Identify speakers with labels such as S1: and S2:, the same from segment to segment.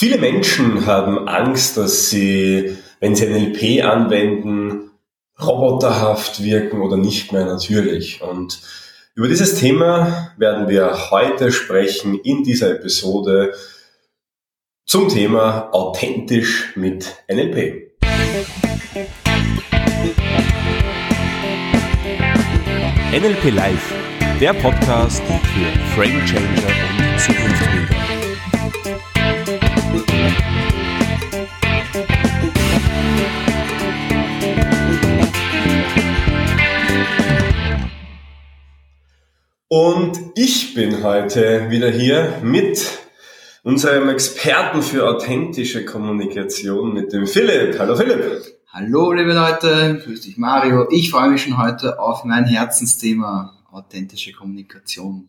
S1: Viele Menschen haben Angst, dass sie, wenn sie NLP anwenden, roboterhaft wirken oder nicht mehr natürlich. Und über dieses Thema werden wir heute sprechen in dieser Episode zum Thema authentisch mit NLP. NLP Live, der Podcast für Frame Changer und Zukunftsbilder. Und ich bin heute wieder hier mit unserem Experten für authentische Kommunikation, mit dem Philipp. Hallo Philipp.
S2: Hallo liebe Leute, grüß dich Mario. Ich freue mich schon heute auf mein Herzensthema, authentische Kommunikation.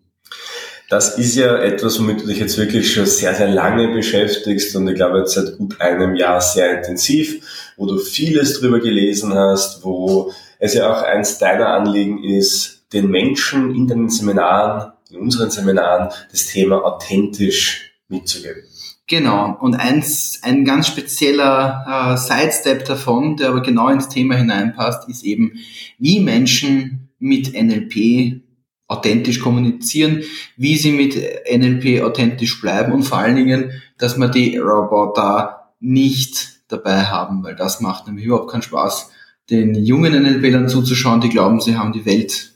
S1: Das ist ja etwas, womit du dich jetzt wirklich schon sehr, sehr lange beschäftigst und ich glaube jetzt seit gut einem Jahr sehr intensiv, wo du vieles drüber gelesen hast, wo es ja auch eins deiner Anliegen ist, den Menschen in den Seminaren, in unseren Seminaren, das Thema authentisch mitzugeben.
S2: Genau, und eins, ein ganz spezieller äh, Sidestep davon, der aber genau ins Thema hineinpasst, ist eben, wie Menschen mit NLP authentisch kommunizieren, wie sie mit NLP authentisch bleiben und vor allen Dingen, dass man die Roboter nicht dabei haben, weil das macht nämlich überhaupt keinen Spaß, den jungen NLPlern zuzuschauen, die glauben, sie haben die Welt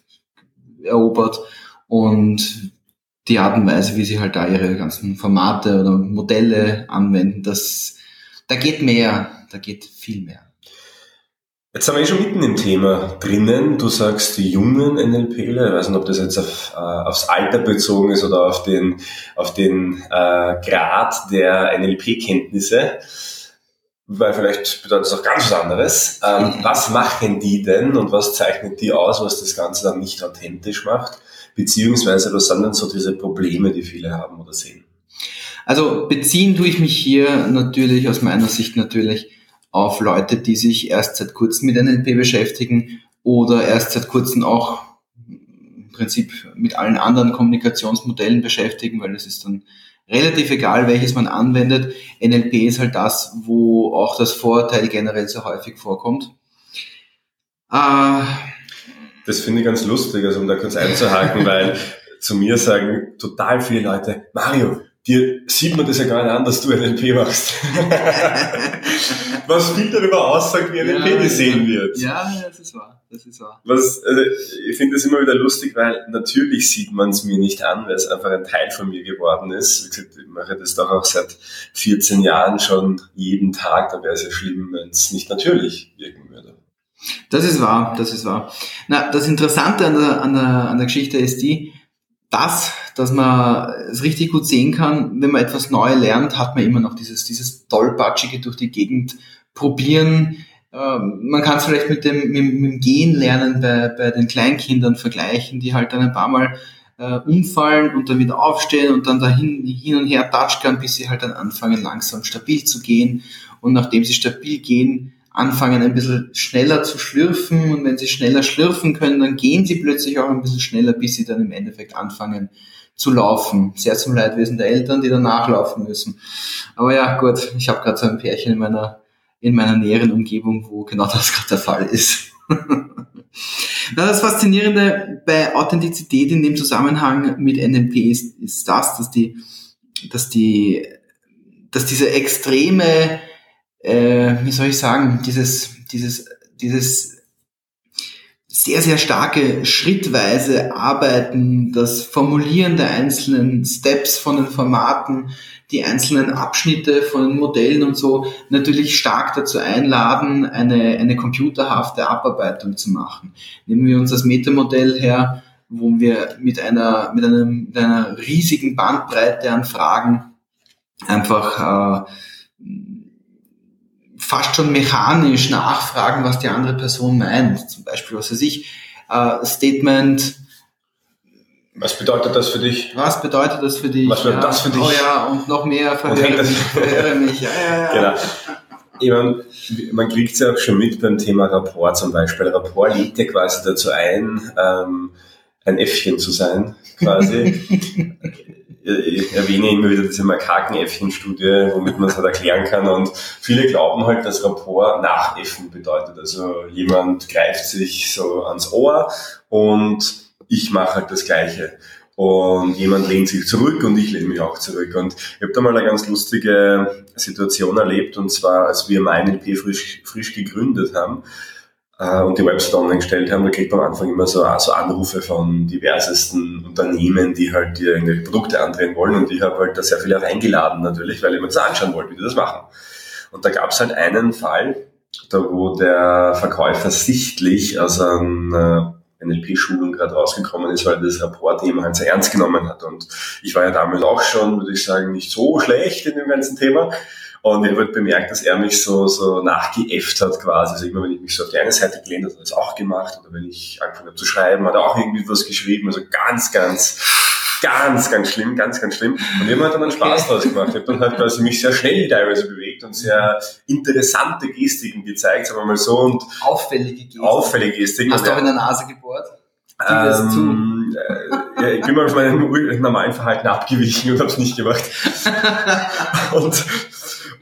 S2: erobert und die Art und Weise, wie sie halt da ihre ganzen Formate oder Modelle anwenden, das, da geht mehr, da geht viel mehr.
S1: Jetzt sind wir eh schon mitten im Thema drinnen. Du sagst die jungen NLPler, ich weiß nicht, ob das jetzt auf, äh, aufs Alter bezogen ist oder auf den, auf den äh, Grad der NLP-Kenntnisse weil vielleicht bedeutet es auch ganz was anderes. Ähm, was machen die denn und was zeichnet die aus, was das Ganze dann nicht authentisch macht? Beziehungsweise was sind denn so diese Probleme, die viele haben oder sehen?
S2: Also beziehen tue ich mich hier natürlich, aus meiner Sicht natürlich, auf Leute, die sich erst seit kurzem mit NLP beschäftigen oder erst seit kurzem auch im Prinzip mit allen anderen Kommunikationsmodellen beschäftigen, weil es ist dann relativ egal, welches man anwendet. NLP ist halt das, wo auch das Vorurteil generell so häufig vorkommt.
S1: Äh, das finde ich ganz lustig, also um da kurz einzuhaken, weil zu mir sagen total viele Leute, Mario, dir sieht man das ja gar nicht an, dass du NLP machst. Was viel darüber aussagt, wie NLP ja, gesehen wird.
S2: Ja, das ist wahr. Das ist wahr.
S1: Was, also ich finde das immer wieder lustig, weil natürlich sieht man es mir nicht an, weil es einfach ein Teil von mir geworden ist. Gesagt, ich mache das doch auch seit 14 Jahren schon jeden Tag. Da wäre es ja schlimm, wenn es nicht natürlich wirken würde.
S2: Das ist wahr, das ist wahr. Na, das Interessante an der, an der, an der Geschichte ist die, das, dass man es richtig gut sehen kann, wenn man etwas neu lernt, hat man immer noch dieses, dieses tollpatschige durch die Gegend probieren. Ähm, man kann es vielleicht mit dem, mit, mit dem Gehen lernen bei, bei den Kleinkindern vergleichen, die halt dann ein paar Mal äh, umfallen und dann wieder aufstehen und dann dahin hin und her touchern, bis sie halt dann anfangen langsam stabil zu gehen und nachdem sie stabil gehen, anfangen ein bisschen schneller zu schlürfen und wenn sie schneller schlürfen können, dann gehen sie plötzlich auch ein bisschen schneller, bis sie dann im Endeffekt anfangen zu laufen. Sehr zum Leidwesen der Eltern, die dann nachlaufen müssen. Aber ja, gut, ich habe gerade so ein Pärchen in meiner, in meiner näheren Umgebung, wo genau das gerade der Fall ist. das Faszinierende bei Authentizität in dem Zusammenhang mit NLP ist, ist das, dass die, dass die, dass diese extreme äh, wie soll ich sagen, dieses, dieses, dieses sehr, sehr starke schrittweise Arbeiten, das Formulieren der einzelnen Steps von den Formaten, die einzelnen Abschnitte von den Modellen und so natürlich stark dazu einladen, eine, eine computerhafte Abarbeitung zu machen. Nehmen wir uns das Metamodell her, wo wir mit einer, mit einem, mit einer riesigen Bandbreite an Fragen einfach äh, fast schon mechanisch nachfragen, was die andere Person meint. Zum Beispiel, was weiß ich, äh, Statement.
S1: Was bedeutet das für dich?
S2: Was bedeutet das für dich?
S1: Was bedeutet ja, das für dich?
S2: Oh ja, und noch mehr verhöre mich, verhöre mich. Ja, ja, ja. Genau.
S1: Ich meine, man kriegt es ja auch schon mit beim Thema Rapport zum Beispiel. Rapport lädt ja quasi dazu ein, ähm, ein Äffchen zu sein, quasi. ich erwähne immer wieder diese Makakenäffchen-Studie, womit man es halt erklären kann. Und viele glauben halt, dass Rapport nachäffen bedeutet. Also jemand greift sich so ans Ohr und ich mache halt das Gleiche. Und jemand lehnt sich zurück und ich lehne mich auch zurück. Und ich habe da mal eine ganz lustige Situation erlebt, und zwar, als wir MyNLP frisch, frisch gegründet haben, äh, und die Website online gestellt haben, da kriegt man am Anfang immer so, so Anrufe von diversesten Unternehmen, die halt dir irgendwelche Produkte andrehen wollen und ich habe halt da sehr viele auch eingeladen natürlich, weil ich mir das anschauen wollte, wie die das machen. Und da gab es halt einen Fall, da wo der Verkäufer sichtlich aus einer NLP-Schulung gerade rausgekommen ist, weil das Rapport-Thema halt sehr ernst genommen hat. Und ich war ja damals auch schon, würde ich sagen, nicht so schlecht in dem ganzen Thema. Und ich habe halt bemerkt, dass er mich so, so nachgeäfft hat quasi. Also immer wenn ich mich so auf die eine Seite gelehnt habe, hat er das auch gemacht. Oder wenn ich angefangen habe zu schreiben, hat er auch irgendwie was geschrieben. Also ganz, ganz, ganz, ganz schlimm, ganz, ganz schlimm. Und immer hat dann einen Spaß draus gemacht. Ich habe dann halt quasi mich sehr schnell teilweise bewegt und sehr interessante Gestiken gezeigt, sagen wir mal so. Und
S2: auffällige Gestiken.
S1: Auffällige Gestiken.
S2: Hast du auch in der Nase gebohrt?
S1: Ähm, äh, ja, ich bin mal von meinem normalen Verhalten abgewichen und habe es nicht gemacht. und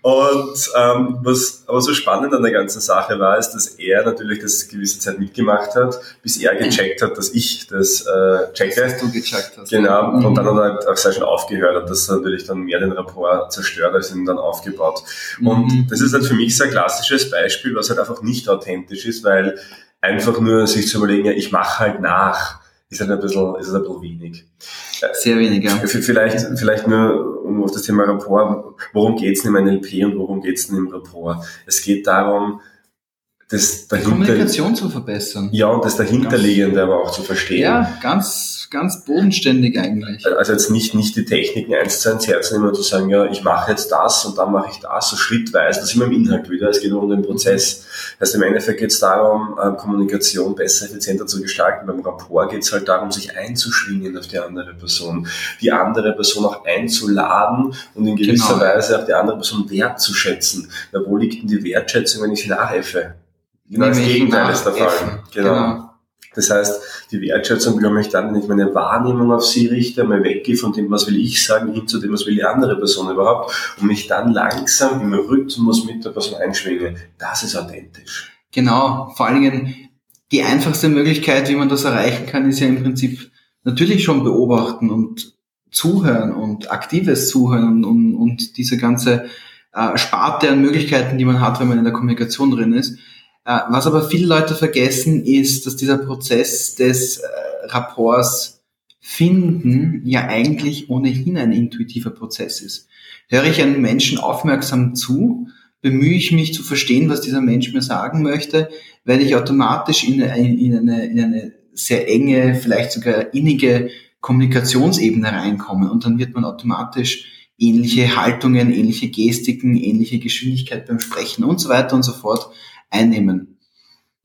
S1: und ähm, was aber so spannend an der ganzen Sache war, ist, dass er natürlich das gewisse Zeit mitgemacht hat, bis er gecheckt hat, dass ich das äh, checke. Dass
S2: du gecheckt hast.
S1: Genau. Mhm. Und dann hat er halt auch sehr schön aufgehört und das natürlich dann mehr den Rapport zerstört, als ihn dann aufgebaut. Und mhm. das ist halt für mich so ein klassisches Beispiel, was halt einfach nicht authentisch ist, weil einfach nur sich zu überlegen, ja, ich mache halt nach ist halt ein bisschen, ist halt ein bisschen wenig.
S2: Sehr wenig, ja.
S1: Vielleicht, vielleicht nur um auf das Thema Rapport, worum geht es denn im NLP und worum geht es denn im Rapport? Es geht darum, das
S2: dahinter, Kommunikation zu verbessern.
S1: Ja, und das dahinterliegende ganz, aber auch zu verstehen.
S2: Ja, ganz, ganz bodenständig eigentlich.
S1: Also jetzt nicht, nicht die Techniken eins zu eins herzunehmen und zu sagen, ja, ich mache jetzt das und dann mache ich das, so schrittweise, das ist immer im Inhalt wieder, es geht nur um den Prozess. Also im Endeffekt geht es darum, äh, Kommunikation besser, effizienter zu gestalten. Beim Rapport geht es halt darum, sich einzuschwingen auf die andere Person, die andere Person auch einzuladen und in gewisser genau. Weise auch die andere Person wertzuschätzen. Ja, wo liegt denn die Wertschätzung, wenn ich sie nachhelfe? Genau das Gegenteil ist der Fall. Genau. genau. Das heißt, die Wertschätzung bekomme ich dann, wenn ich meine Wahrnehmung auf sie richte, mal weggehe von dem, was will ich sagen, hin zu dem, was will die andere Person überhaupt und mich dann langsam im Rhythmus mit der Person einschwinge. Das ist authentisch.
S2: Genau. Vor allen Dingen die einfachste Möglichkeit, wie man das erreichen kann, ist ja im Prinzip natürlich schon beobachten und zuhören und aktives Zuhören und, und diese ganze äh, Sparte an Möglichkeiten, die man hat, wenn man in der Kommunikation drin ist. Äh, was aber viele Leute vergessen, ist, dass dieser Prozess des äh, Rapports finden ja eigentlich ohnehin ein intuitiver Prozess ist. Höre ich einem Menschen aufmerksam zu, bemühe ich mich zu verstehen, was dieser Mensch mir sagen möchte, werde ich automatisch in eine, in eine, in eine sehr enge, vielleicht sogar innige Kommunikationsebene reinkommen und dann wird man automatisch ähnliche Haltungen, ähnliche Gestiken, ähnliche Geschwindigkeit beim Sprechen und so weiter und so fort einnehmen.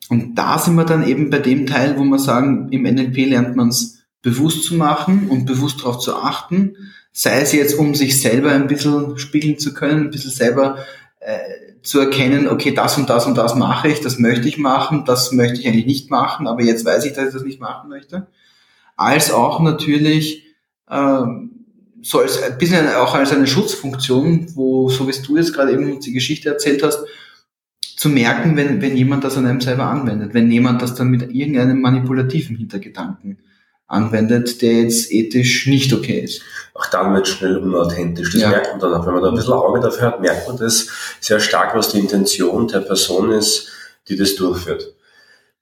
S2: Und da sind wir dann eben bei dem Teil, wo wir sagen, im NLP lernt man es bewusst zu machen und bewusst darauf zu achten, sei es jetzt, um sich selber ein bisschen spiegeln zu können, ein bisschen selber äh, zu erkennen, okay, das und das und das mache ich, das möchte ich machen, das möchte ich eigentlich nicht machen, aber jetzt weiß ich, dass ich das nicht machen möchte. Als auch natürlich äh, so als ein bisschen auch als eine Schutzfunktion, wo, so wie du jetzt gerade eben die Geschichte erzählt hast, zu merken, wenn, wenn jemand das an einem selber anwendet, wenn jemand das dann mit irgendeinem manipulativen Hintergedanken anwendet, der jetzt ethisch nicht okay ist.
S1: Auch dann wird schnell unauthentisch. Das ja. merkt man dann auch. Wenn man da ein bisschen Auge dafür hat, merkt man das sehr stark, was die Intention der Person ist, die das durchführt.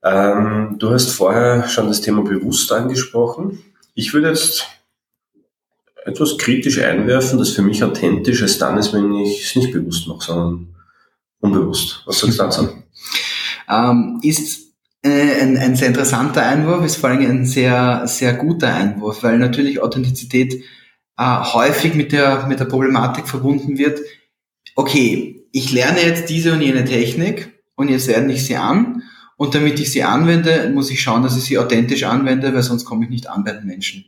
S1: Ähm, du hast vorher schon das Thema bewusst angesprochen. Ich würde jetzt etwas kritisch einwerfen, dass für mich authentisch es dann ist, wenn ich es nicht bewusst mache, sondern unbewusst. Was sagst du dazu?
S2: ähm, ist äh, ein, ein sehr interessanter Einwurf, ist vor allem ein sehr, sehr guter Einwurf, weil natürlich Authentizität äh, häufig mit der, mit der Problematik verbunden wird. Okay, ich lerne jetzt diese und jene Technik und jetzt wende ich sie an und damit ich sie anwende, muss ich schauen, dass ich sie authentisch anwende, weil sonst komme ich nicht an bei den Menschen.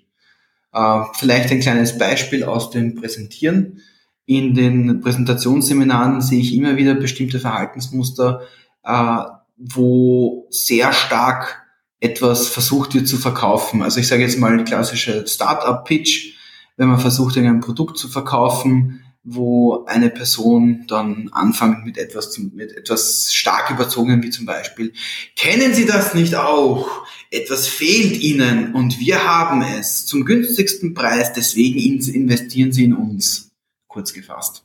S2: Äh, vielleicht ein kleines Beispiel aus dem Präsentieren. In den Präsentationsseminaren sehe ich immer wieder bestimmte Verhaltensmuster, äh, wo sehr stark etwas versucht wird zu verkaufen. Also ich sage jetzt mal klassische Startup-Pitch. wenn man versucht, ein Produkt zu verkaufen, wo eine Person dann anfängt mit etwas, mit etwas stark überzogen, wie zum Beispiel, kennen Sie das nicht auch? Etwas fehlt Ihnen und wir haben es zum günstigsten Preis, deswegen investieren Sie in uns. Kurz gefasst.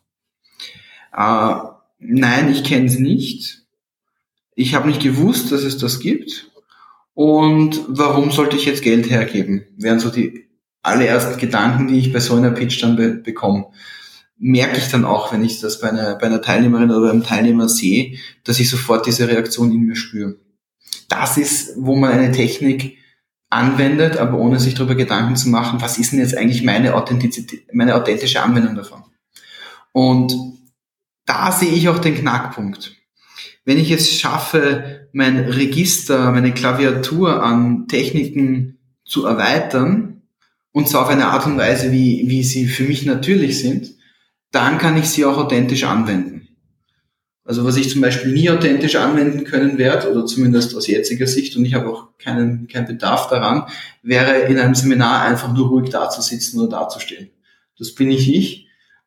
S2: Äh, nein, ich kenne es nicht. Ich habe nicht gewusst, dass es das gibt. Und warum sollte ich jetzt Geld hergeben? Wären so die allerersten Gedanken, die ich bei so einer Pitch dann be bekomme merke ich dann auch, wenn ich das bei einer, bei einer Teilnehmerin oder einem Teilnehmer sehe, dass ich sofort diese Reaktion in mir spüre. Das ist, wo man eine Technik anwendet, aber ohne sich darüber Gedanken zu machen, was ist denn jetzt eigentlich meine Authentizität, meine authentische Anwendung davon? Und da sehe ich auch den Knackpunkt. Wenn ich es schaffe, mein Register, meine Klaviatur an Techniken zu erweitern, und zwar auf eine Art und Weise, wie, wie sie für mich natürlich sind, dann kann ich sie auch authentisch anwenden. Also was ich zum Beispiel nie authentisch anwenden können werde, oder zumindest aus jetziger Sicht, und ich habe auch keinen, keinen Bedarf daran, wäre in einem Seminar einfach nur ruhig dazusitzen oder dazustehen. Das bin ich ich.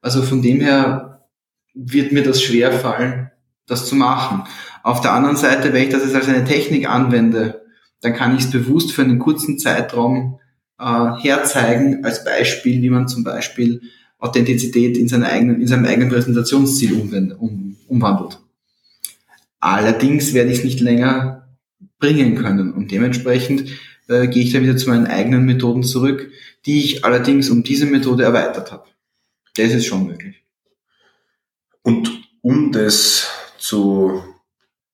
S2: Also von dem her wird mir das schwer fallen, das zu machen. Auf der anderen Seite, wenn ich das jetzt als eine Technik anwende, dann kann ich es bewusst für einen kurzen Zeitraum äh, herzeigen, als Beispiel, wie man zum Beispiel Authentizität in, seiner eigenen, in seinem eigenen Präsentationsziel um, umwandelt. Allerdings werde ich es nicht länger bringen können und dementsprechend äh, gehe ich dann wieder zu meinen eigenen Methoden zurück, die ich allerdings um diese Methode erweitert habe. Das ist schon möglich.
S1: Und um das zu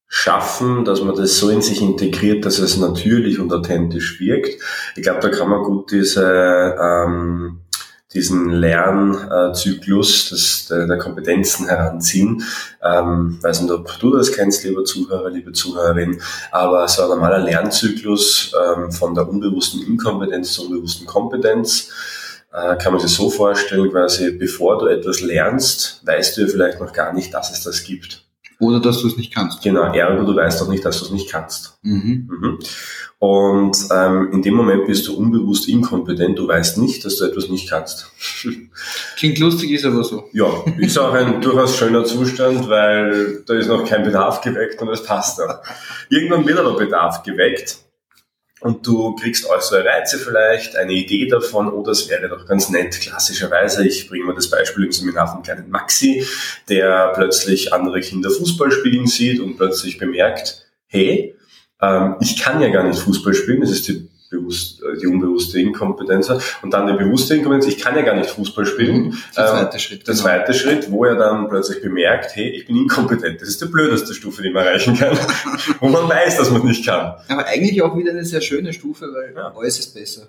S1: schaffen, dass man das so in sich integriert, dass es natürlich und authentisch wirkt. Ich glaube, da kann man gut diese ähm, diesen Lernzyklus des, der, der Kompetenzen heranziehen. Ähm, weiß nicht, ob du das kennst, lieber Zuhörer, liebe Zuhörerin, aber so ein normaler Lernzyklus ähm, von der unbewussten Inkompetenz zur unbewussten Kompetenz äh, kann man sich so vorstellen, quasi bevor du etwas lernst, weißt du ja vielleicht noch gar nicht, dass es das gibt.
S2: Oder dass du es nicht kannst.
S1: Genau, ergo du weißt auch nicht, dass du es nicht kannst. Mhm. Mhm. Und ähm, in dem Moment bist du unbewusst inkompetent, du weißt nicht, dass du etwas nicht kannst.
S2: Klingt lustig, ist aber so.
S1: Ja, ist auch ein durchaus schöner Zustand, weil da ist noch kein Bedarf geweckt und es passt auch. Irgendwann wird aber Bedarf geweckt und du kriegst äußere Reize vielleicht, eine Idee davon, oh, das wäre doch ganz nett, klassischerweise. Ich bringe mal das Beispiel im Seminar vom kleinen Maxi, der plötzlich andere Kinder Fußball spielen sieht und plötzlich bemerkt, hey, ähm, ich kann ja gar nicht Fußball spielen, das ist die bewusst, die unbewusste Inkompetenz hat. Und dann die bewusste Inkompetenz, ich kann ja gar nicht Fußball spielen. Mhm.
S2: Der zweite ähm, Schritt.
S1: Der genau. zweite Schritt, wo er dann plötzlich bemerkt, hey, ich bin inkompetent. Das ist die blödeste Stufe, die man erreichen kann. wo man weiß, dass man nicht kann.
S2: Aber eigentlich auch wieder eine sehr schöne Stufe, weil ja. alles ist besser.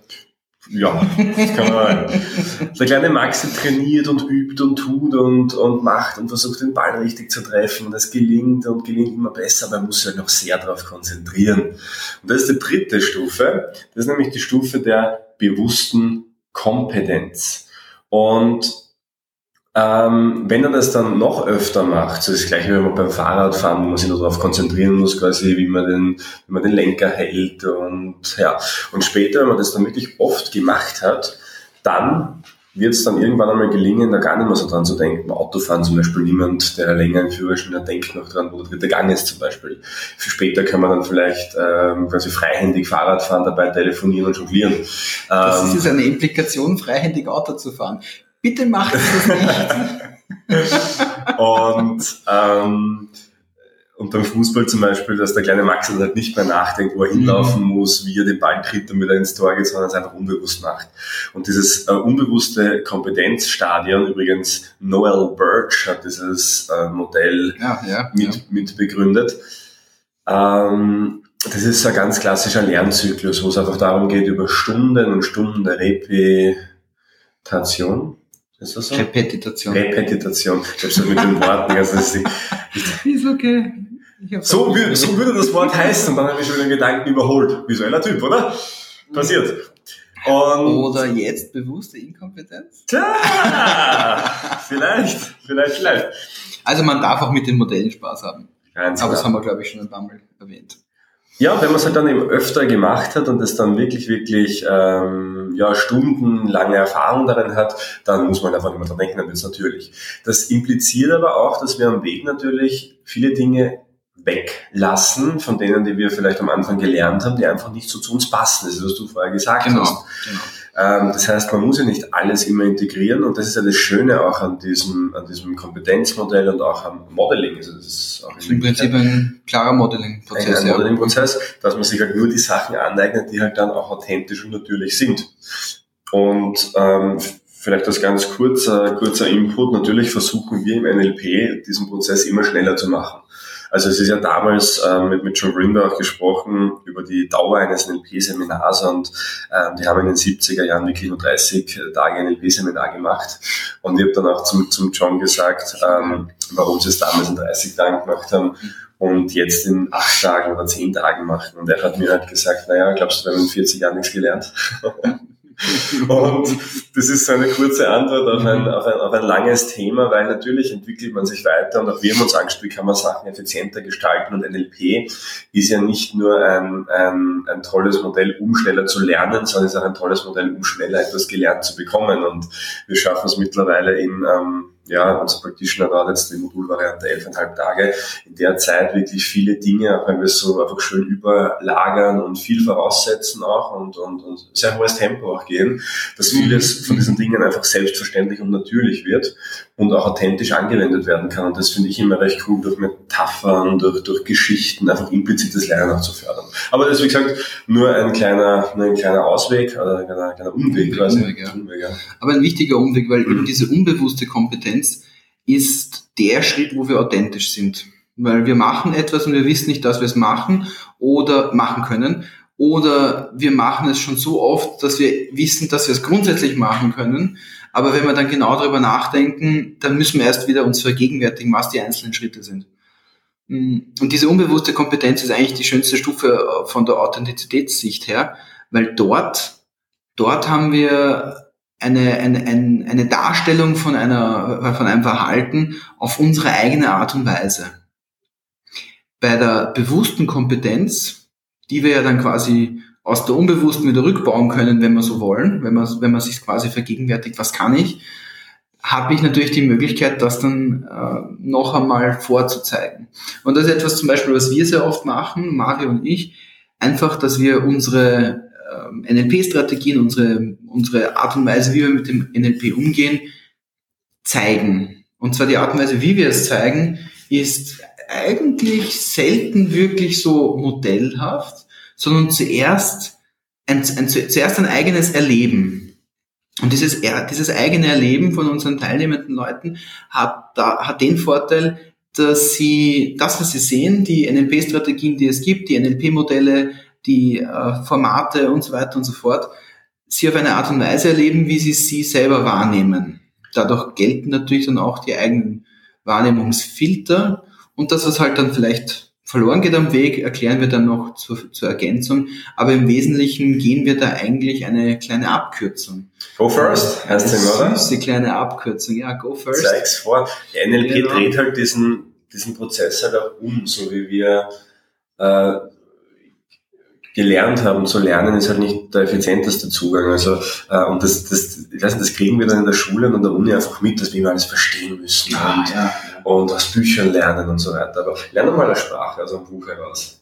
S1: Ja, das kann man. Der kleine Maxi trainiert und übt und tut und, und macht und versucht den Ball richtig zu treffen. Das gelingt und gelingt immer besser, aber man muss sich halt noch sehr darauf konzentrieren. Und das ist die dritte Stufe. Das ist nämlich die Stufe der bewussten Kompetenz. Und ähm, wenn er das dann noch öfter macht, so das gleiche wie man beim Fahrradfahren, wo man sich nur darauf konzentrieren muss, quasi, wie man den, wie man den Lenker hält und ja. Und später, wenn man das dann wirklich oft gemacht hat, dann wird es dann irgendwann einmal gelingen, da gar nicht mehr so dran zu denken. Beim Autofahren zum Beispiel niemand, der länger einen Führerschein hat, denkt noch dran, wo der dritte Gang ist zum Beispiel. Für später kann man dann vielleicht ähm, quasi freihändig Fahrrad fahren, dabei telefonieren und jonglieren.
S2: Das ähm, ist eine Implikation, freihändig Auto zu fahren. Bitte macht das
S1: nicht. und, ähm, und beim Fußball zum Beispiel, dass der kleine Max halt nicht mehr nachdenkt, wo er hinlaufen mhm. muss, wie er den Ball kriegt, damit er ins Tor geht, sondern es einfach unbewusst macht. Und dieses äh, unbewusste Kompetenzstadion, übrigens Noel Birch hat dieses äh, Modell ja, ja, mit, ja. mit begründet. Ähm, das ist ein ganz klassischer Lernzyklus, wo es einfach darum geht, über Stunden und Stunden der Repetition
S2: ist das so? Repetitation.
S1: Repetitation. Ich hab's mit den Worten. Also ist,
S2: ist okay.
S1: So, würde, so würde das Wort heißen. Und dann habe ich schon den Gedanken überholt. Visueller Typ, oder? Passiert.
S2: Und oder jetzt bewusste Inkompetenz?
S1: Tja, vielleicht, vielleicht, vielleicht.
S2: Also man darf auch mit den Modellen Spaß haben. Ganz Aber klar. das haben wir, glaube ich, schon ein paar Mal erwähnt.
S1: Ja, wenn man es halt dann eben öfter gemacht hat und es dann wirklich, wirklich ähm, ja, stundenlange Erfahrung darin hat, dann muss man einfach nicht mehr dran denken, dann wird es natürlich. Das impliziert aber auch, dass wir am Weg natürlich viele Dinge weglassen, von denen, die wir vielleicht am Anfang gelernt haben, die einfach nicht so zu uns passen. Das ist, was du vorher gesagt genau, hast. Genau. Ähm, das heißt, man muss ja nicht alles immer integrieren und das ist ja das Schöne auch an diesem, an diesem Kompetenzmodell und auch am Modeling. Also das ist auch
S2: das ist im Prinzip ein klarer Modeling-Prozess.
S1: Ein, ein Modeling-Prozess, dass man sich halt nur die Sachen aneignet, die halt dann auch authentisch und natürlich sind. Und ähm, Vielleicht als ganz kurzer, kurzer Input. Natürlich versuchen wir im NLP diesen Prozess immer schneller zu machen. Also es ist ja damals äh, mit, mit John Grinder auch gesprochen über die Dauer eines NLP-Seminars und äh, die haben in den 70er Jahren wirklich nur 30 Tage NLP-Seminar gemacht. Und ich habe dann auch zum, zum John gesagt, ähm, warum sie es damals in 30 Tagen gemacht haben und jetzt in acht Tagen oder zehn Tagen machen. Und er hat mir halt gesagt, naja, glaubst du, wir haben in 40 Jahren nichts gelernt? Und das ist so eine kurze Antwort auf ein, auf, ein, auf ein langes Thema, weil natürlich entwickelt man sich weiter und auch wir haben uns wie kann man Sachen effizienter gestalten und NLP ist ja nicht nur ein, ein, ein tolles Modell, um schneller zu lernen, sondern ist auch ein tolles Modell, um schneller etwas gelernt zu bekommen. Und wir schaffen es mittlerweile in ähm, ja, unser Practitioner war jetzt die Modulvariante elfeinhalb Tage. In der Zeit wirklich viele Dinge, auch wenn wir es so einfach schön überlagern und viel voraussetzen auch und, und, und sehr hohes Tempo auch gehen, dass vieles von diesen Dingen einfach selbstverständlich und natürlich wird und auch authentisch angewendet werden kann. Und das finde ich immer recht cool, durch Metaphern, durch, durch Geschichten, einfach implizites Lernen auch zu fördern. Aber das ist, wie gesagt, nur ein kleiner, nur ein kleiner Ausweg, oder ein kleiner, kleiner Umweg quasi. Umweg,
S2: ja. Umweg, ja. Aber ein wichtiger Umweg, weil eben diese unbewusste Kompetenz ist der Schritt, wo wir authentisch sind. Weil wir machen etwas und wir wissen nicht, dass wir es machen oder machen können. Oder wir machen es schon so oft, dass wir wissen, dass wir es grundsätzlich machen können. Aber wenn wir dann genau darüber nachdenken, dann müssen wir erst wieder uns vergegenwärtigen, was die einzelnen Schritte sind. Und diese unbewusste Kompetenz ist eigentlich die schönste Stufe von der Authentizitätssicht her, weil dort, dort haben wir eine, eine, eine, eine Darstellung von, einer, von einem Verhalten auf unsere eigene Art und Weise. Bei der bewussten Kompetenz, die wir ja dann quasi aus der unbewussten wieder rückbauen können, wenn wir so wollen, wenn man, wenn man sich quasi vergegenwärtigt, was kann ich, habe ich natürlich die Möglichkeit, das dann äh, noch einmal vorzuzeigen. Und das ist etwas zum Beispiel, was wir sehr oft machen, Mario und ich, einfach, dass wir unsere ähm, NLP-Strategien, unsere, unsere Art und Weise, wie wir mit dem NLP umgehen, zeigen. Und zwar die Art und Weise, wie wir es zeigen, ist eigentlich selten wirklich so modellhaft, sondern zuerst ein, ein, zuerst ein eigenes Erleben. Und dieses, dieses eigene Erleben von unseren teilnehmenden Leuten hat, da, hat den Vorteil, dass sie das, was sie sehen, die NLP-Strategien, die es gibt, die NLP-Modelle, die äh, Formate und so weiter und so fort, sie auf eine Art und Weise erleben, wie sie sie selber wahrnehmen. Dadurch gelten natürlich dann auch die eigenen Wahrnehmungsfilter und das, was halt dann vielleicht verloren geht am Weg, erklären wir dann noch zur, zur Ergänzung. Aber im Wesentlichen gehen wir da eigentlich eine kleine Abkürzung.
S1: Go first, heißt
S2: es, oder? Süße kleine Abkürzung, ja, go first.
S1: Zeig's vor. Der NLP genau. dreht halt diesen, diesen Prozess halt auch um, so wie wir äh, gelernt haben zu lernen, ist halt nicht der effizienteste Zugang. Also äh, und das, das, ich weiß nicht, das kriegen wir dann in der Schule und an der Uni einfach mit, dass wir immer alles verstehen müssen ah, und, ja. und aus Büchern lernen und so weiter. Aber lerne mal eine Sprache aus einem Buch heraus.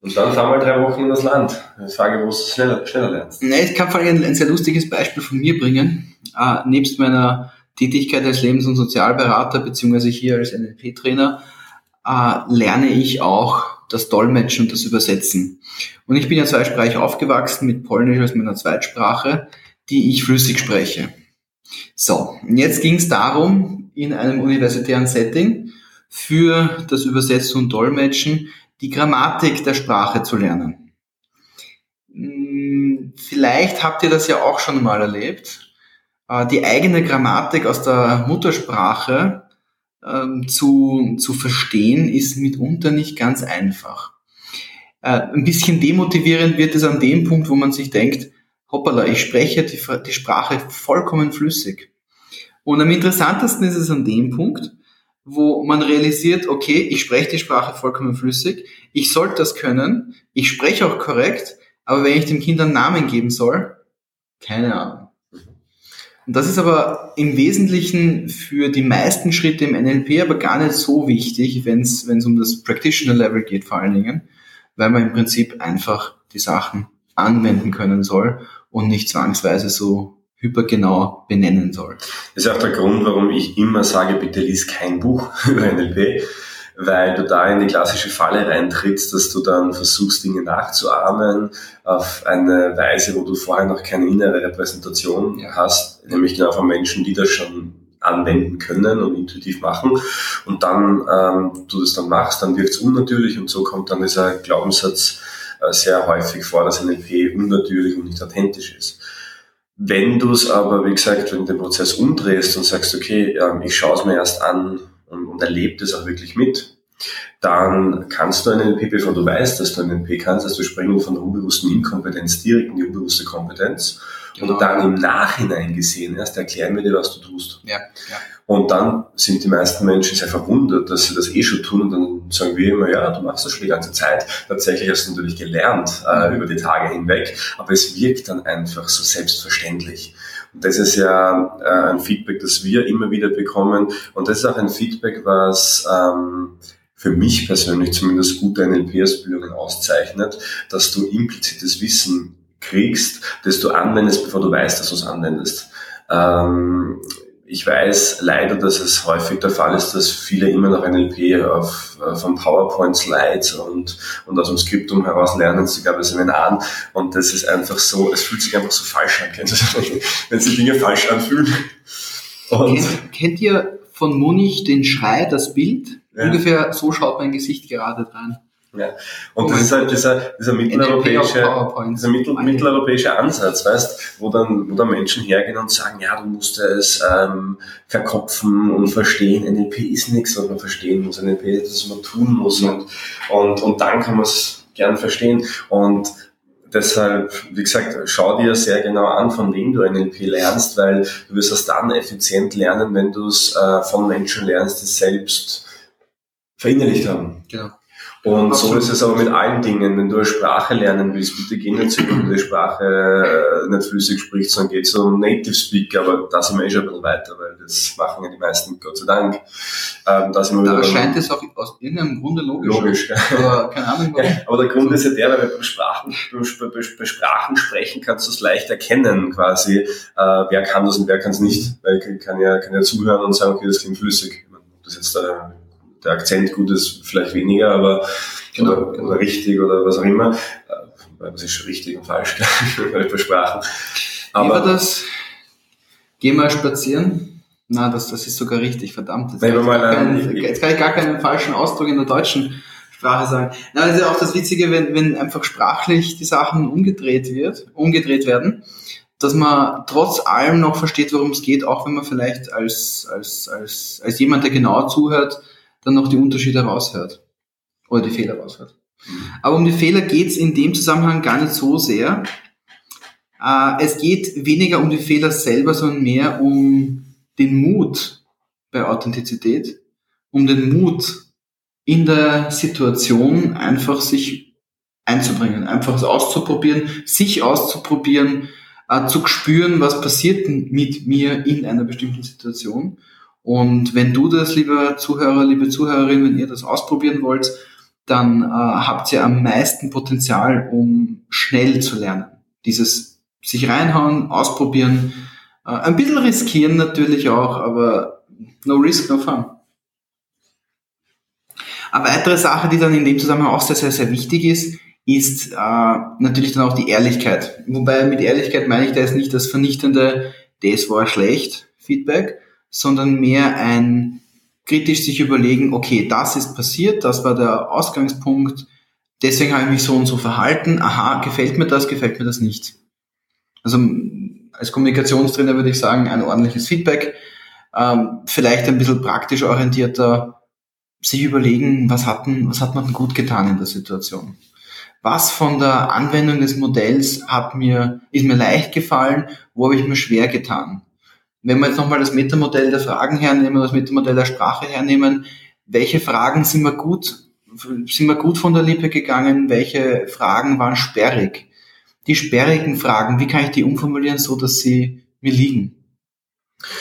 S1: Und dann fahr mal drei Wochen in das Land. Ich frage, wo du schneller, schneller lernst.
S2: Nee, ich kann vor allem ein, ein sehr lustiges Beispiel von mir bringen. Äh, nebst meiner Tätigkeit als Lebens- und Sozialberater beziehungsweise hier als NLP-Trainer äh, lerne ich auch das Dolmetschen und das Übersetzen. Und ich bin ja zweisprachig aufgewachsen mit Polnisch als meiner Zweitsprache, die ich flüssig spreche. So, und jetzt ging es darum, in einem universitären Setting für das Übersetzen und Dolmetschen die Grammatik der Sprache zu lernen. Hm, vielleicht habt ihr das ja auch schon mal erlebt. Äh, die eigene Grammatik aus der Muttersprache ähm, zu, zu verstehen, ist mitunter nicht ganz einfach. Äh, ein bisschen demotivierend wird es an dem Punkt, wo man sich denkt, hoppala, ich spreche die, die Sprache vollkommen flüssig. Und am interessantesten ist es an dem Punkt, wo man realisiert, okay, ich spreche die Sprache vollkommen flüssig, ich sollte das können, ich spreche auch korrekt, aber wenn ich dem Kind einen Namen geben soll, keine Ahnung. Und das ist aber im Wesentlichen für die meisten Schritte im NLP aber gar nicht so wichtig, wenn es um das Practitioner-Level geht vor allen Dingen, weil man im Prinzip einfach die Sachen anwenden können soll und nicht zwangsweise so hypergenau benennen soll.
S1: Das ist auch der Grund, warum ich immer sage, bitte lies kein Buch über NLP, weil du da in die klassische Falle reintrittst, dass du dann versuchst, Dinge nachzuahmen auf eine Weise, wo du vorher noch keine innere Repräsentation hast, nämlich genau von Menschen, die das schon anwenden können und intuitiv machen. Und dann ähm, du das dann machst, dann wird es unnatürlich und so kommt dann dieser Glaubenssatz äh, sehr häufig vor, dass NLP unnatürlich und nicht authentisch ist. Wenn du es aber, wie gesagt, wenn du den Prozess umdrehst und sagst, okay, ähm, ich schaue es mir erst an und, und erlebe das auch wirklich mit, dann kannst du einen bevor du weißt, dass du einen NLP kannst, also springen von der unbewussten Inkompetenz direkt in die unbewusste Kompetenz genau. und dann im Nachhinein gesehen erst erklären wir dir, was du tust.
S2: Ja, ja.
S1: Und dann sind die meisten Menschen sehr verwundert, dass sie das eh schon tun und dann sagen wir immer, ja, du machst das schon die ganze Zeit. Tatsächlich hast du natürlich gelernt äh, mhm. über die Tage hinweg, aber es wirkt dann einfach so selbstverständlich. Das ist ja äh, ein Feedback, das wir immer wieder bekommen und das ist auch ein Feedback, was ähm, für mich persönlich zumindest gute NLP-Ausbildungen auszeichnet, dass du implizites Wissen kriegst, das du anwendest, bevor du weißt, dass du es anwendest. Ähm, ich weiß leider, dass es häufig der Fall ist, dass viele immer noch NLP auf, äh, von PowerPoint-Slides und, und aus dem Skriptum heraus lernen, sogar bei Seminaren. Und das ist einfach so, es fühlt sich einfach so falsch an, wenn sich Dinge falsch anfühlen.
S2: Kennt, kennt, ihr von Munich den Schrei, das Bild? Ja. Ungefähr so schaut mein Gesicht gerade dran.
S1: Ja. Und oh das ist halt dieser, dieser mitteleuropäische, dieser mittel, mitteleuropäische Ansatz, weißt, wo dann, wo dann Menschen hergehen und sagen, ja, du musst es ähm, verkopfen und verstehen. NLP ist nichts, was man verstehen muss. NLP ist, was man tun muss. Und, und, und dann kann man es gern verstehen. Und deshalb, wie gesagt, schau dir sehr genau an, von wem du NLP lernst, weil du wirst es dann effizient lernen, wenn du es äh, von Menschen lernst, die selbst verinnerlicht haben.
S2: Genau.
S1: Und so ist es aber mit allen Dingen. Wenn du eine Sprache lernen willst, bitte geh nicht du die Sprache äh, nicht flüssig sprichst, sondern geh zum Native Speaker, aber da sind wir eh schon ein bisschen weiter, weil das machen ja die meisten, Gott sei Dank.
S2: Ähm, da sind wir da erscheint es auch aus irgendeinem Grunde logisch.
S1: Logisch, ja.
S2: Aber keine Ahnung warum.
S1: aber der Grund ist ja der, weil bei Sprachen, bei Sprachen sprechen kannst du es leicht erkennen, quasi, äh, wer kann das und wer kann es nicht. Weil ich kann ja, kann ja zuhören und sagen, okay, das klingt flüssig. Das jetzt da der Akzent gut ist, vielleicht weniger, aber genau, oder, genau. oder richtig oder was auch immer. Äh, was ist schon richtig und falsch bei Sprachen.
S2: Aber Wie war das? Geh mal spazieren. Na, das, das ist sogar richtig, verdammt. Jetzt,
S1: kann, mal,
S2: keinen, jetzt kann ich gar keinen falschen Ausdruck in der deutschen Sprache sagen. Na, das ist ja auch das Witzige, wenn, wenn einfach sprachlich die Sachen umgedreht wird, umgedreht werden, dass man trotz allem noch versteht, worum es geht, auch wenn man vielleicht als, als, als, als jemand, der genau zuhört, dann noch die Unterschiede raushört. Oder die Fehler raushört. Aber um die Fehler geht's in dem Zusammenhang gar nicht so sehr. Äh, es geht weniger um die Fehler selber, sondern mehr um den Mut bei Authentizität, um den Mut in der Situation einfach sich einzubringen, einfach auszuprobieren, sich auszuprobieren, äh, zu spüren, was passiert mit mir in einer bestimmten Situation und wenn du das, lieber Zuhörer, liebe Zuhörerin, wenn ihr das ausprobieren wollt, dann äh, habt ihr am meisten Potenzial, um schnell zu lernen. Dieses sich reinhauen, ausprobieren, äh, ein bisschen riskieren natürlich auch, aber no risk, no fun. Eine weitere Sache, die dann in dem Zusammenhang auch sehr, sehr, sehr wichtig ist, ist äh, natürlich dann auch die Ehrlichkeit. Wobei mit Ehrlichkeit meine ich da jetzt nicht das vernichtende, das war schlecht Feedback, sondern mehr ein kritisch sich überlegen, okay, das ist passiert, das war der Ausgangspunkt, deswegen habe ich mich so und so verhalten, aha, gefällt mir das, gefällt mir das nicht. Also als Kommunikationstrainer würde ich sagen, ein ordentliches Feedback, ähm, vielleicht ein bisschen praktisch orientierter, sich überlegen, was hat, denn, was hat man denn gut getan in der Situation. Was von der Anwendung des Modells hat mir, ist mir leicht gefallen, wo habe ich mir schwer getan? Wenn wir jetzt nochmal das Metamodell der Fragen hernehmen, das Metamodell der Sprache hernehmen, welche Fragen sind wir gut, sind wir gut von der Lippe gegangen, welche Fragen waren sperrig? Die sperrigen Fragen, wie kann ich die umformulieren, so dass sie mir liegen?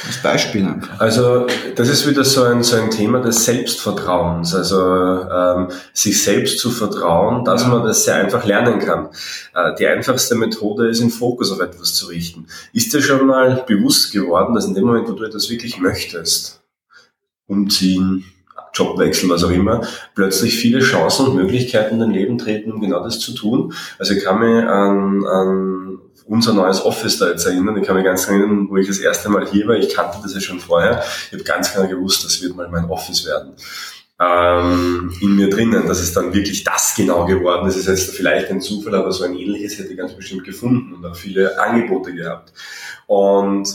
S2: Als Beispiel einfach.
S1: Also das ist wieder so ein, so ein Thema des Selbstvertrauens, also ähm, sich selbst zu vertrauen, dass ja. man das sehr einfach lernen kann. Äh, die einfachste Methode ist, den Fokus auf etwas zu richten. Ist dir schon mal bewusst geworden, dass in dem Moment, wo du etwas wirklich möchtest, umziehen, Jobwechsel, was auch immer, plötzlich viele Chancen und Möglichkeiten in dein Leben treten, um genau das zu tun. Also ich kann mich an, an unser neues Office da jetzt erinnern. Ich kann mich ganz erinnern, wo ich das erste Mal hier war. Ich kannte das ja schon vorher. Ich habe ganz genau gewusst, das wird mal mein Office werden. Ähm, in mir drinnen, dass es dann wirklich das genau geworden ist. Ist jetzt vielleicht ein Zufall, aber so ein ähnliches hätte ich ganz bestimmt gefunden und auch viele Angebote gehabt. Und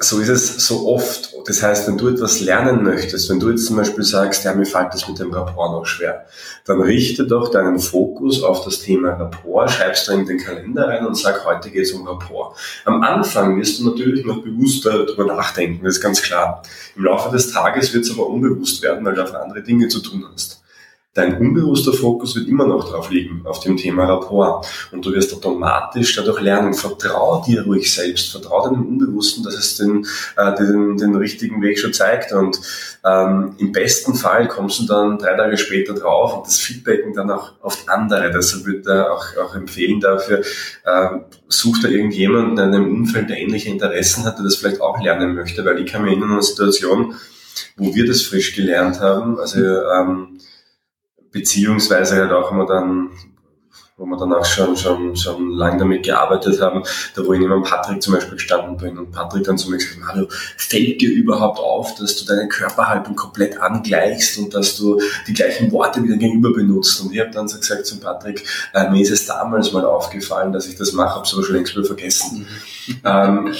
S1: so ist es so oft. Das heißt, wenn du etwas lernen möchtest, wenn du jetzt zum Beispiel sagst, ja, mir fällt das mit dem Rapport noch schwer, dann richte doch deinen Fokus auf das Thema Rapport, schreibst du in den Kalender rein und sag, heute geht es um Rapport. Am Anfang wirst du natürlich noch bewusster darüber nachdenken, das ist ganz klar. Im Laufe des Tages wird es aber unbewusst werden, weil du einfach andere Dinge zu tun hast dein unbewusster Fokus wird immer noch drauf liegen, auf dem Thema Rapport. Und du wirst automatisch dadurch lernen, vertrau dir ruhig selbst, vertrau deinem Unbewussten, dass es den, äh, den, den richtigen Weg schon zeigt. Und ähm, im besten Fall kommst du dann drei Tage später drauf und das Feedbacken dann auch auf andere. Deshalb würde ich auch, auch empfehlen dafür, äh, such da irgendjemanden in einem Umfeld, der ähnliche Interessen hat, der das vielleicht auch lernen möchte, weil ich kann mir erinnern an eine Situation, wo wir das frisch gelernt haben. Also ähm, beziehungsweise halt auch immer dann wo wir dann auch schon, schon, schon lange damit gearbeitet haben, da wo ich neben Patrick zum Beispiel gestanden bin und Patrick dann zu mir gesagt hat, Mario, fällt dir überhaupt auf, dass du deine Körperhaltung komplett angleichst und dass du die gleichen Worte wieder gegenüber benutzt? Und ich habe dann so gesagt zu Patrick, äh, mir ist es damals mal aufgefallen, dass ich das mache, habe es aber schon längst wieder vergessen. Mhm. ähm,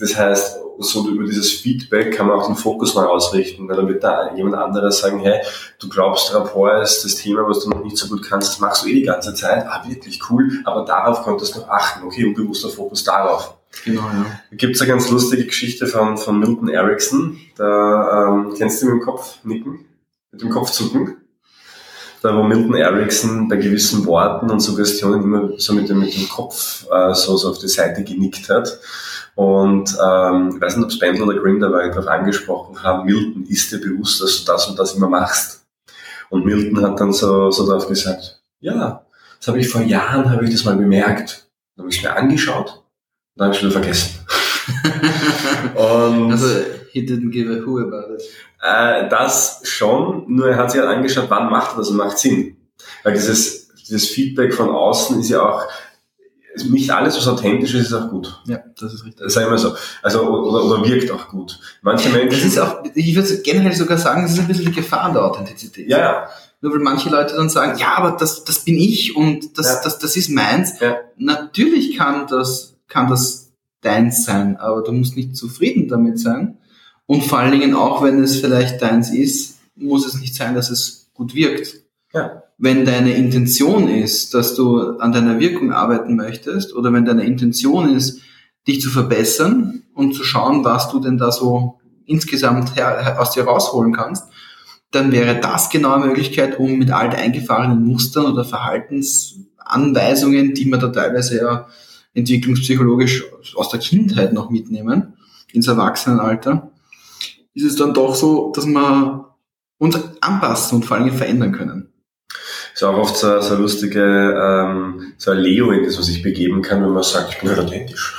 S1: das heißt, so über dieses Feedback kann man auch den Fokus mal ausrichten, weil dann wird da jemand anderes sagen, hey, du glaubst, Rapport ist das Thema, was du noch nicht so gut kannst, das machst du eh die ganze Zeit, ah, wirklich cool, aber darauf konntest du noch achten, okay, unbewusster Fokus darauf. Genau, ja. Da gibt es eine ganz lustige Geschichte von, von Milton Erickson, da ähm, kennst du mit dem Kopf nicken, mit dem Kopf zucken? da wo Milton Erickson bei gewissen Worten und Suggestionen immer so mit dem, mit dem Kopf äh, so, so auf die Seite genickt hat. Und ähm, ich weiß nicht, ob Spendler oder Grimm dabei darauf angesprochen haben, Milton, ist dir bewusst, dass du das und das immer machst? Und Milton hat dann so, so darauf gesagt, ja, das habe ich vor Jahren, habe ich das mal bemerkt. Dann habe ich es mir angeschaut und dann habe ich es wieder vergessen.
S2: und also, he didn't give a who about it.
S1: Äh, das schon, nur er hat sich halt angeschaut, wann macht das und macht Sinn. Weil dieses, dieses Feedback von außen ist ja auch, nicht alles, was authentisch ist, ist auch gut.
S2: Ja, das ist richtig.
S1: Sagen wir so. Also, oder, oder wirkt auch gut. Manche Menschen.
S2: Das ist auch, ich würde generell sogar sagen, das ist ein bisschen die Gefahr der Authentizität.
S1: Ja, ja.
S2: Nur weil manche Leute dann sagen, ja, aber das, das bin ich und das, ja. das, das ist meins. Ja. Natürlich kann das, kann das deins sein, aber du musst nicht zufrieden damit sein. Und vor allen Dingen auch, wenn es vielleicht deins ist, muss es nicht sein, dass es gut wirkt. Ja wenn deine Intention ist, dass du an deiner Wirkung arbeiten möchtest oder wenn deine Intention ist, dich zu verbessern und zu schauen, was du denn da so insgesamt her, aus dir rausholen kannst, dann wäre das genau eine Möglichkeit, um mit alt eingefahrenen Mustern oder Verhaltensanweisungen, die man da teilweise ja entwicklungspsychologisch aus der Kindheit noch mitnehmen, ins Erwachsenenalter, ist es dann doch so, dass wir uns anpassen und vor allem verändern können
S1: ist auch oft so, so lustige, ähm, so ein Leo, in das man sich begeben kann, wenn man sagt, ich bin halt authentisch.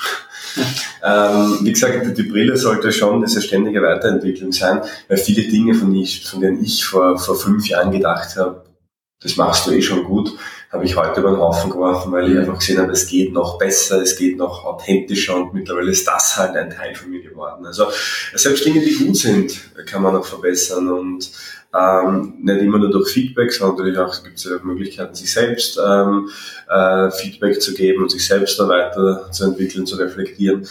S1: ähm, wie gesagt, die Brille sollte schon diese ständige Weiterentwicklung sein, weil viele Dinge, von, ich, von denen ich vor, vor fünf Jahren gedacht habe, das machst du eh schon gut, habe ich heute über den Haufen geworfen, weil ich einfach gesehen habe, es geht noch besser, es geht noch authentischer und mittlerweile ist das halt ein Teil von mir geworden. Also selbst Dinge, die gut sind, kann man noch verbessern und ähm, nicht immer nur durch Feedback, sondern natürlich auch gibt es ja Möglichkeiten, sich selbst ähm, äh, Feedback zu geben und sich selbst da weiter zu reflektieren.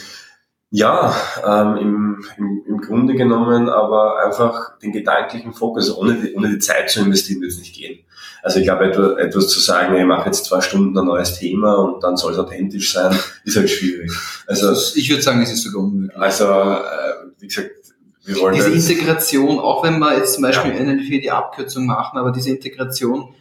S1: Ja, ähm, im, im, im Grunde genommen aber einfach den gedanklichen Fokus, ohne die, ohne die Zeit zu investieren, wird es nicht gehen. Also ich glaube, etwas, etwas zu sagen, ich mache jetzt zwei Stunden ein neues Thema und dann soll es authentisch sein, ist halt schwierig.
S2: Also ich würde sagen, es ist sogar unmöglich.
S1: Also äh, wie gesagt, wir wollen
S2: diese Integration, auch wenn wir jetzt zum Beispiel ja. NLP die Abkürzung machen, aber diese Integration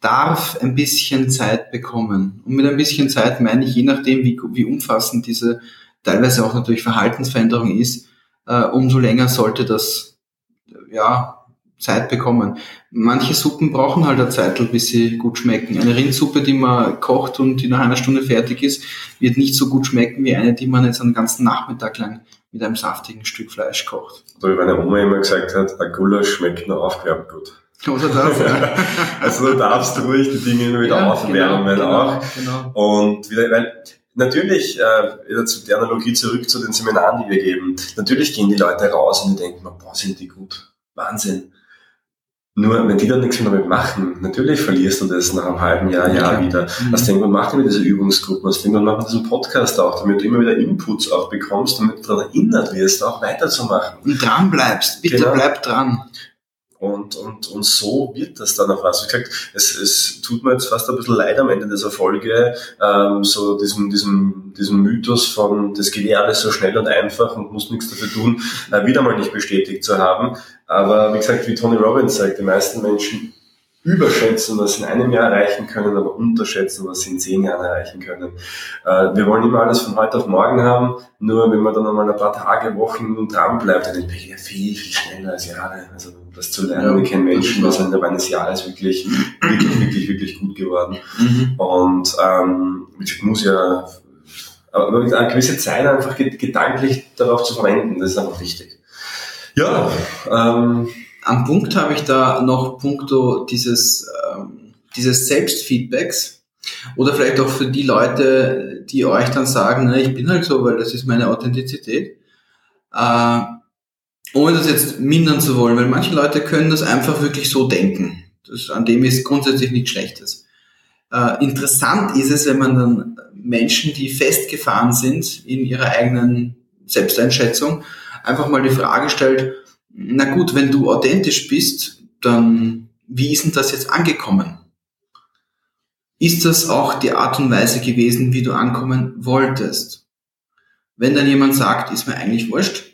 S2: darf ein bisschen Zeit bekommen. Und mit ein bisschen Zeit meine ich, je nachdem, wie, wie umfassend diese teilweise auch natürlich Verhaltensveränderung ist, äh, umso länger sollte das ja Zeit bekommen. Manche Suppen brauchen halt eine Zeit, bis sie gut schmecken. Eine Rindsuppe, die man kocht und die nach einer Stunde fertig ist, wird nicht so gut schmecken wie eine, die man jetzt einen ganzen Nachmittag lang mit einem saftigen Stück Fleisch kocht.
S1: So wie meine Oma immer gesagt hat, ein Gulasch schmeckt nur aufgewärmt gut.
S2: Oder das, ja.
S1: also du darfst ruhig die Dinge immer wieder ja, aufwärmen genau, genau, auch. Genau. Und wieder, weil natürlich, äh, wieder zu der Analogie zurück zu den Seminaren, die wir geben, natürlich gehen die Leute raus und die denken, boah, sind die gut. Wahnsinn. Nur, wenn die dann nichts mehr damit machen, natürlich verlierst du das nach einem halben Jahr, Jahr wieder. Mhm. Aus dem Grund machen wir diese Übungsgruppen, aus dem Grund machen wir diesen Podcast auch, damit du immer wieder Inputs auch bekommst, damit du daran erinnert wirst, auch weiterzumachen.
S2: Und dran bleibst. Bitte genau. bleib dran.
S1: Und, und, und so wird das dann auch was. Wie gesagt, es, es tut mir jetzt fast ein bisschen leid am Ende dieser Folge, ähm, so diesem, diesem, diesem Mythos von, das geht eh alles so schnell und einfach und muss nichts dafür tun, äh, wieder mal nicht bestätigt zu haben. Aber wie gesagt, wie Tony Robbins sagt, die meisten Menschen überschätzen, was sie in einem Jahr erreichen können, aber unterschätzen, was sie in zehn Jahren erreichen können. Äh, wir wollen immer alles von heute auf morgen haben, nur wenn man dann einmal ein paar Tage, Wochen dran bleibt, dann entwickelt er viel, viel schneller als Jahre. Also das zu lernen. Wir kennen Menschen, die sind innerhalb eines Jahres wirklich, wirklich, wirklich, wirklich gut geworden. Mhm. Und ähm, muss ja aber eine gewisse Zeit einfach gedanklich darauf zu verwenden, das ist einfach wichtig. Ja, ähm,
S2: am Punkt habe ich da noch punkto dieses, ähm, dieses Selbstfeedbacks oder vielleicht auch für die Leute, die euch dann sagen, ne, ich bin halt so, weil das ist meine Authentizität. Äh, ohne das jetzt mindern zu wollen, weil manche Leute können das einfach wirklich so denken. Das, an dem ist grundsätzlich nichts Schlechtes. Äh, interessant ist es, wenn man dann Menschen, die festgefahren sind in ihrer eigenen Selbsteinschätzung, einfach mal die Frage stellt, na gut, wenn du authentisch bist, dann wie ist denn das jetzt angekommen? Ist das auch die Art und Weise gewesen, wie du ankommen wolltest? Wenn dann jemand sagt, ist mir eigentlich wurscht,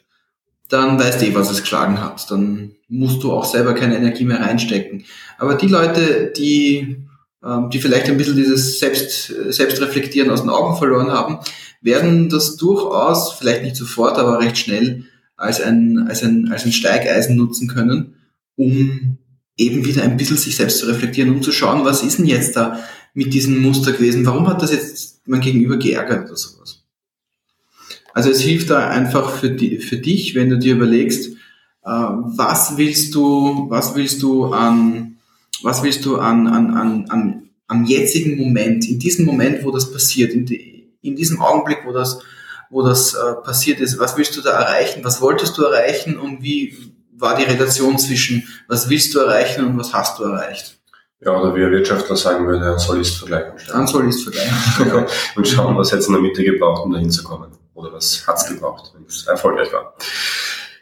S2: dann weißt du eh, was es geschlagen hat. Dann musst du auch selber keine Energie mehr reinstecken. Aber die Leute, die, ähm, die vielleicht ein bisschen dieses Selbst, Selbstreflektieren aus den Augen verloren haben, werden das durchaus, vielleicht nicht sofort, aber recht schnell als ein, als ein, als ein Steigeisen nutzen können, um eben wieder ein bisschen sich selbst zu reflektieren, um zu schauen, was ist denn jetzt da mit diesem Muster gewesen? Warum hat das jetzt mein Gegenüber geärgert oder sowas? Also es hilft da einfach für, die, für dich, wenn du dir überlegst, äh, was willst du, was willst du an, was willst du an, an, an, an, am jetzigen Moment, in diesem Moment, wo das passiert, in, die, in diesem Augenblick, wo das wo das äh, passiert ist. Was willst du da erreichen? Was wolltest du erreichen? Und wie war die Relation zwischen, was willst du erreichen und was hast du erreicht?
S1: Ja, oder wie ein Wirtschaftler sagen würde, ein Soll-Ist-Vergleich
S2: anstellen. Ein Soll-Ist-Vergleich.
S1: Genau. und schauen, was jetzt in der Mitte gebraucht, um dahin zu kommen. Oder was hat's gebraucht, wenn es erfolgreich war.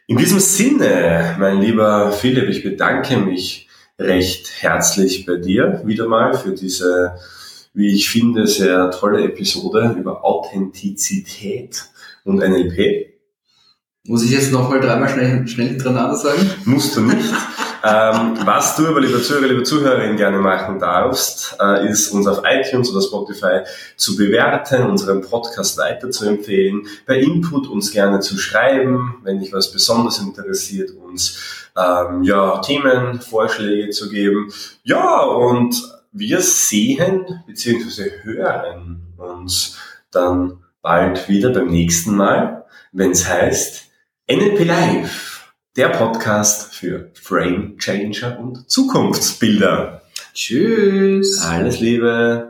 S1: In diesem Sinne, mein lieber Philipp, ich bedanke mich recht herzlich bei dir wieder mal für diese wie ich finde, sehr tolle Episode über Authentizität und NLP.
S2: Muss ich jetzt nochmal dreimal schnell, schnell hintereinander sagen?
S1: Musst du nicht. ähm, was du aber, lieber Zuhörer, liebe Zuhörerin, gerne machen darfst, äh, ist uns auf iTunes oder Spotify zu bewerten, unseren Podcast weiter zu empfehlen, bei Input uns gerne zu schreiben, wenn dich was besonders interessiert, uns ähm, ja, Themenvorschläge zu geben. Ja, und wir sehen bzw. hören uns dann bald wieder beim nächsten Mal, wenn es heißt NLP Live, der Podcast für Frame Changer und Zukunftsbilder.
S2: Tschüss.
S1: Alles Liebe.